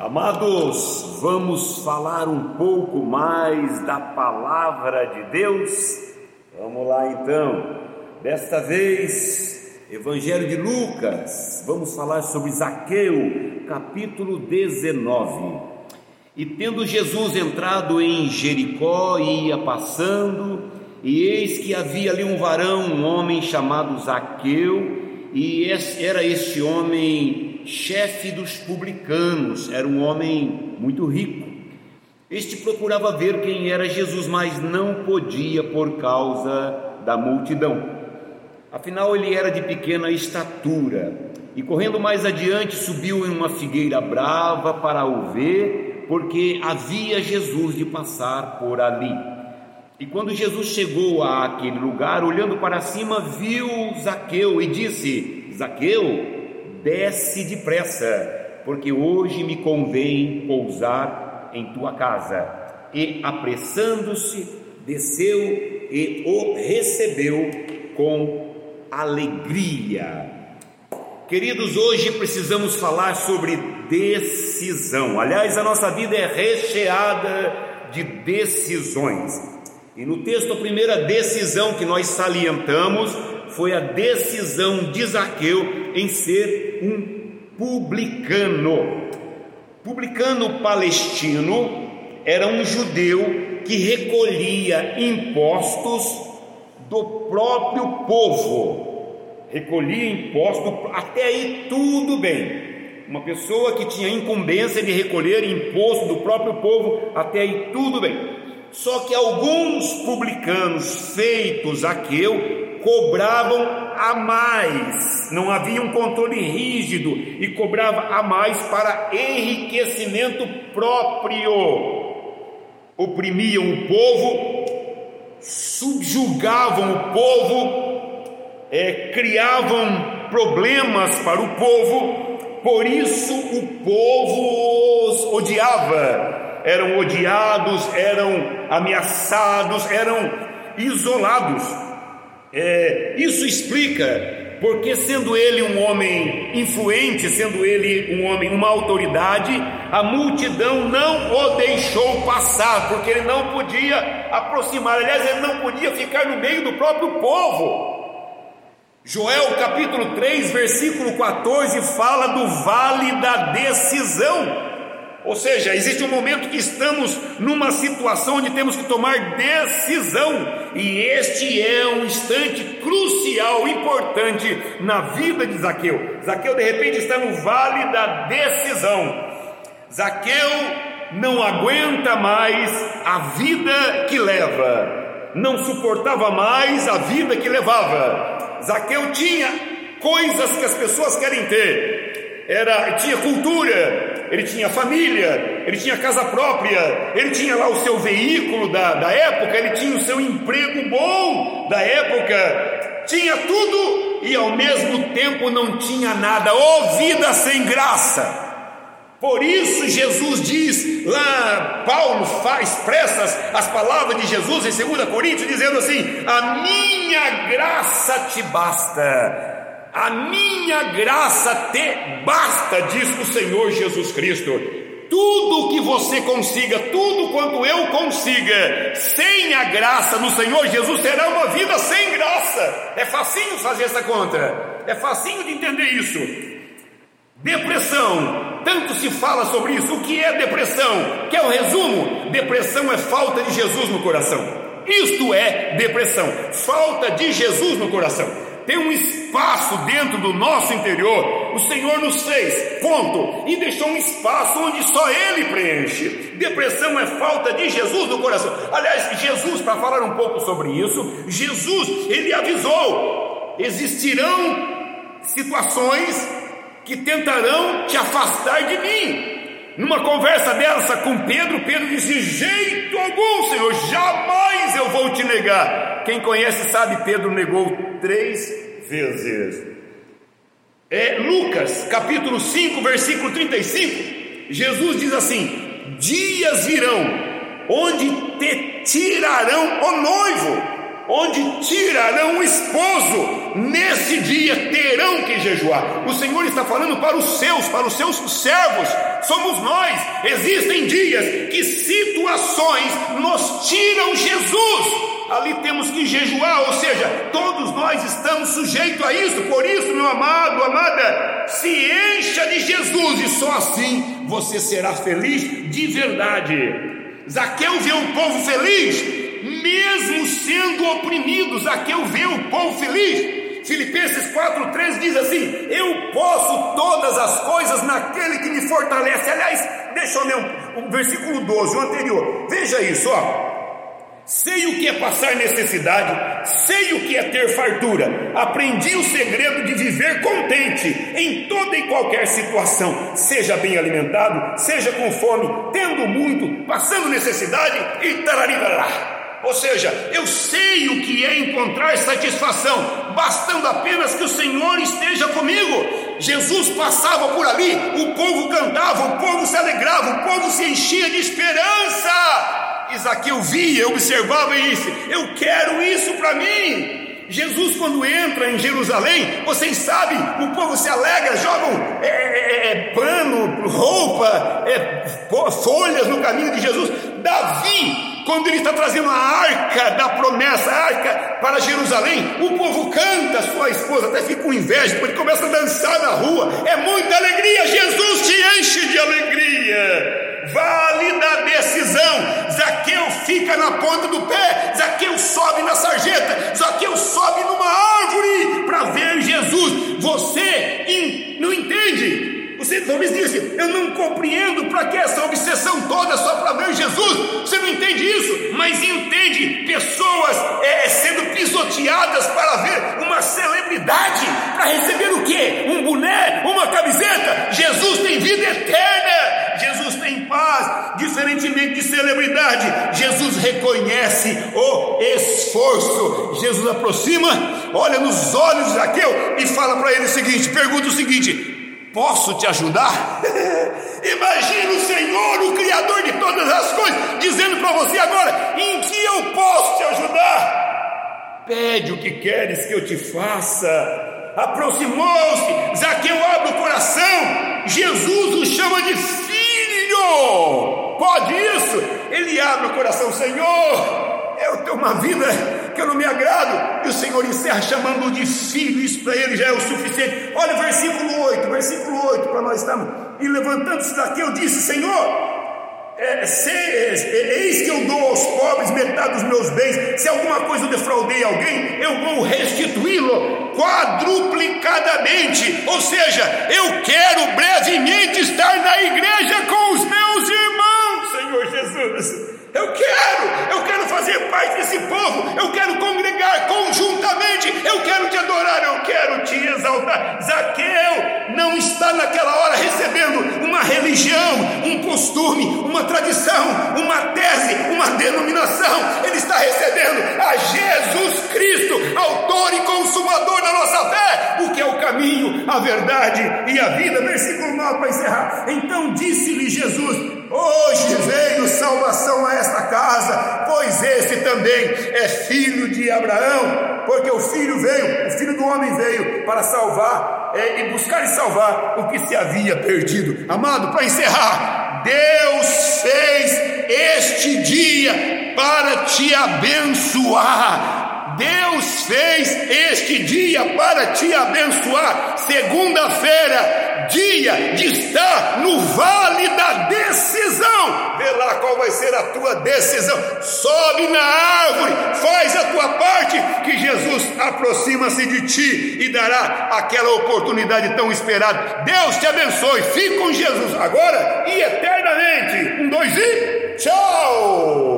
Amados, vamos falar um pouco mais da palavra de Deus? Vamos lá então. Desta vez, Evangelho de Lucas, vamos falar sobre Zaqueu, capítulo 19. E tendo Jesus entrado em Jericó, ia passando, e eis que havia ali um varão, um homem chamado Zaqueu, e era este homem chefe dos publicanos, era um homem muito rico. Este procurava ver quem era Jesus, mas não podia por causa da multidão. Afinal, ele era de pequena estatura e, correndo mais adiante, subiu em uma figueira brava para o ver, porque havia Jesus de passar por ali. E quando Jesus chegou àquele lugar, olhando para cima, viu Zaqueu e disse: Zaqueu, desce depressa, porque hoje me convém pousar em tua casa. E apressando-se, desceu e o recebeu com alegria. Queridos, hoje precisamos falar sobre decisão. Aliás, a nossa vida é recheada de decisões. E no texto, a primeira decisão que nós salientamos foi a decisão de Zaqueu em ser um publicano. Publicano palestino era um judeu que recolhia impostos do próprio povo. Recolhia impostos, até aí tudo bem. Uma pessoa que tinha incumbência de recolher imposto do próprio povo, até aí tudo bem. Só que alguns publicanos feitos Zaqueu cobravam a mais, não havia um controle rígido e cobrava a mais para enriquecimento próprio. Oprimiam o povo, subjugavam o povo, é, criavam problemas para o povo, por isso o povo os odiava, eram odiados, eram ameaçados, eram isolados. É, isso explica porque, sendo ele um homem influente, sendo ele um homem, uma autoridade, a multidão não o deixou passar, porque ele não podia aproximar, aliás, ele não podia ficar no meio do próprio povo. Joel capítulo 3, versículo 14 fala do vale da decisão. Ou seja, existe um momento que estamos numa situação onde temos que tomar decisão, e este é um instante crucial, importante na vida de Zaqueu. Zaqueu de repente está no vale da decisão. Zaqueu não aguenta mais a vida que leva, não suportava mais a vida que levava. Zaqueu tinha coisas que as pessoas querem ter, era tinha cultura, ele tinha família, ele tinha casa própria, ele tinha lá o seu veículo da, da época, ele tinha o seu emprego bom da época, tinha tudo e ao mesmo tempo não tinha nada, ou oh, vida sem graça. Por isso Jesus diz, lá Paulo faz expressas as palavras de Jesus em 2 Coríntios, dizendo assim: A minha graça te basta a minha graça te basta, diz o Senhor Jesus Cristo. Tudo que você consiga, tudo quanto eu consiga, sem a graça no Senhor Jesus, será uma vida sem graça. É facinho fazer essa conta, é facinho de entender isso. Depressão, tanto se fala sobre isso. O que é depressão? Quer o um resumo? Depressão é falta de Jesus no coração. Isto é depressão, falta de Jesus no coração tem um espaço dentro do nosso interior. O Senhor nos fez, ponto, e deixou um espaço onde só Ele preenche. Depressão é falta de Jesus no coração. Aliás, Jesus, para falar um pouco sobre isso, Jesus, ele avisou: existirão situações que tentarão te afastar de mim. Numa conversa dessa com Pedro, Pedro disse: jeito algum, Senhor, jamais eu vou te negar. Quem conhece sabe, Pedro negou três vezes. É Lucas, capítulo 5, versículo 35. Jesus diz assim: Dias virão onde te tirarão o noivo, onde tirarão o esposo, nesse dia terão que jejuar. O Senhor está falando para os seus, para os seus servos, somos nós. Existem dias que situações nos tiram Jesus ali temos que jejuar, ou seja, todos nós estamos sujeitos a isso, por isso, meu amado, amada, se encha de Jesus e só assim você será feliz de verdade. Zaqueu vê o povo feliz, mesmo sendo oprimido, Zaqueu vê o povo feliz. Filipenses 4,3 diz assim: Eu posso todas as coisas naquele que me fortalece. Aliás, deixa eu ler o um, versículo 12, o anterior. Veja isso, ó. Sei o que é passar necessidade, sei o que é ter fartura. Aprendi o segredo de viver contente em toda e qualquer situação, seja bem alimentado, seja com fome, tendo muito, passando necessidade e tararilará. Ou seja, eu sei o que é encontrar satisfação, bastando apenas que o Senhor esteja comigo. Jesus passava por ali, o povo cantava, o povo se alegrava, o povo se enchia de esperança. Isaqueu via, observava e disse: Eu quero isso para mim. Jesus, quando entra em Jerusalém, vocês sabem, o povo se alegra, jogam é, é, é, pano, roupa, é, folhas no caminho de Jesus. Davi, quando ele está trazendo a arca da promessa, a arca para Jerusalém, o povo canta, sua esposa até fica com inveja, porque começa a dançar na rua, é muita alegria, Jesus te enche de alegria vale da decisão. Zaqueu fica na ponta do pé, Zaqueu sobe na sarjeta, Zaqueu sobe numa árvore para ver Jesus. Você não entende? Você talvez disse, eu não compreendo para que essa obsessão toda só para ver Jesus. Você não entende isso, mas entende pessoas é, sendo pisoteadas para ver uma celebridade, para receber o quê? Um boné, uma camiseta. Jesus tem vida eterna. Jesus tem paz, diferentemente de celebridade. Jesus reconhece o esforço. Jesus aproxima, olha nos olhos de Zaqueu e fala para ele o seguinte: pergunta o seguinte: posso te ajudar? Imagina o Senhor, o Criador de todas as coisas, dizendo para você agora: em que eu posso te ajudar? Pede o que queres que eu te faça. Aproximou-se, Zaqueu abre o coração, Jesus o chama de filho. Pode isso? Ele abre o coração, Senhor. Eu tenho uma vida que eu não me agrado. E o Senhor encerra chamando de filho. Isso para ele já é o suficiente. Olha o versículo 8, versículo 8 para nós estamos. E levantando-se daqui, eu disse: Senhor, é, se, é, eis que eu dou aos pobres metade dos meus bens. Se alguma coisa eu defraudei alguém, eu vou restituí-lo quadruplicadamente. Ou seja, eu quero brevemente estar na igreja com Jesus. Eu quero, eu quero fazer parte desse povo, eu quero congregar conjuntamente, eu quero te adorar, eu quero te exaltar. Zaqueu não está naquela hora recebendo uma religião, um costume, uma tradição, uma tese, uma denominação, ele está recebendo a Jesus Cristo, autor e consumador da nossa fé, o que é o caminho, a verdade e a vida. Versículo 9 para encerrar. Então disse-lhe Jesus: Hoje veio salvação a esta casa, pois esse também é filho de Abraão, porque o filho veio, o filho do homem veio para salvar é, e buscar e salvar o que se havia perdido. Amado, para encerrar, Deus fez este dia para te abençoar. Deus fez este dia para te abençoar. Segunda-feira, dia de estar no vale da decisão. Vê lá qual vai ser a tua decisão. Sobe na árvore, faz a tua parte, que Jesus aproxima-se de ti e dará aquela oportunidade tão esperada. Deus te abençoe. Fique com Jesus agora e eternamente. Um, dois e tchau!